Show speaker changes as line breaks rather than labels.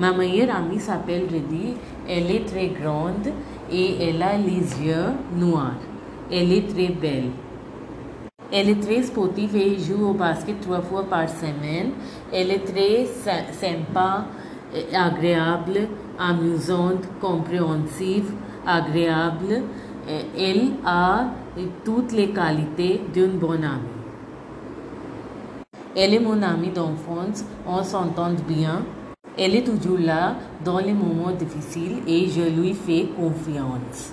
Ma meilleure amie s'appelle Reddy. Elle est très grande et elle a les yeux noirs. Elle est très belle. Elle est très sportive et joue au basket trois fois par semaine. Elle est très sympa, agréable, amusante, compréhensive, agréable. Elle a toutes les qualités d'une bonne amie. Elle est mon amie d'enfance, on s'entend bien. Elle est toujours là dans les moments difficiles et je lui fais confiance.